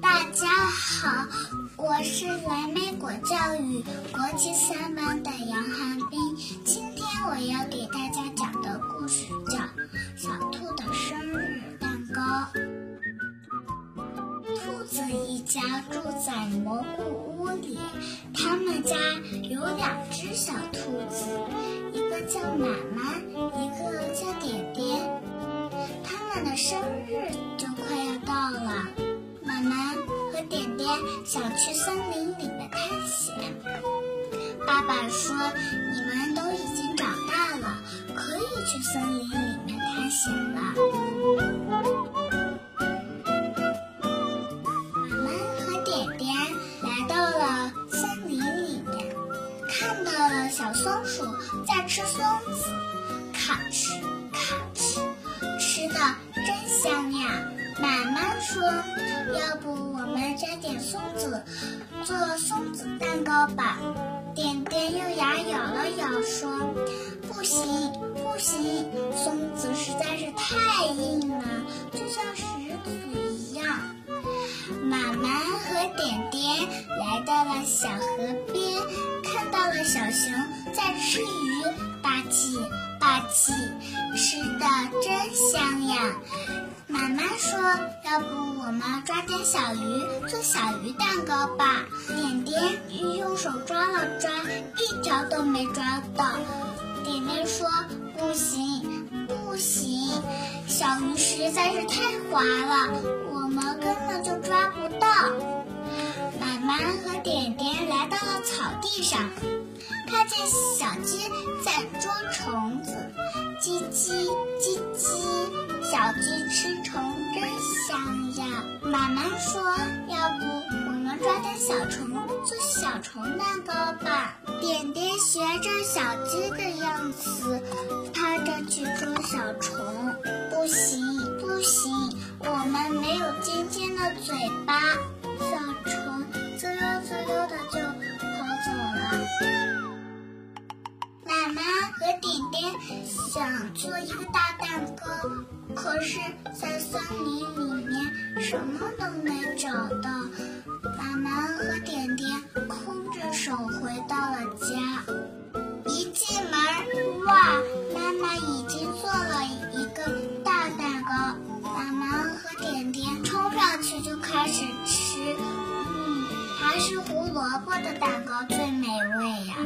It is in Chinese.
大家好，我是来美果教育国际三班的杨寒冰。今天我要给大家讲的故事叫《小兔的生日蛋糕》。兔子一家住在蘑菇屋里，他们家有两只小兔子，一个叫满满，一个叫点点。他们的生日想去森林里面探险。爸爸说：“你们都已经长大了，可以去森林里面探险了。”我们和点点来到了森林里面，看到了小松鼠在吃松子，咔哧咔哧，吃的真香呀。妈妈说：“要不我们摘点松子做松子蛋糕吧？”点点用牙咬了咬说：“不行，不行，松子实在是太硬了，就像石子一样。”妈妈和点点来到了小河边，看到了小熊在吃鱼，吧唧吧唧，吃的真香呀。妈妈说：“要不我们抓点小鱼做小鱼蛋糕吧？”点点用手抓了抓，一条都没抓到。点点说：“不行，不行，小鱼实在是太滑了，我们根本就抓不到。”妈妈和点点来到了草地上，看见小鸡在捉虫子，叽叽叽叽。小鸡吃虫真香呀！妈妈说：“要不我们抓点小虫做小虫蛋糕吧？”点点学着小鸡的样子，妈妈和点点想做一个大蛋糕。可是，在森林里面什么都没找到，妈妈和点点空着手回到了家。一进门，哇，妈妈已经做了一个大蛋糕，妈妈和点点冲上去就开始吃。嗯，还是胡萝卜的蛋糕最美味呀。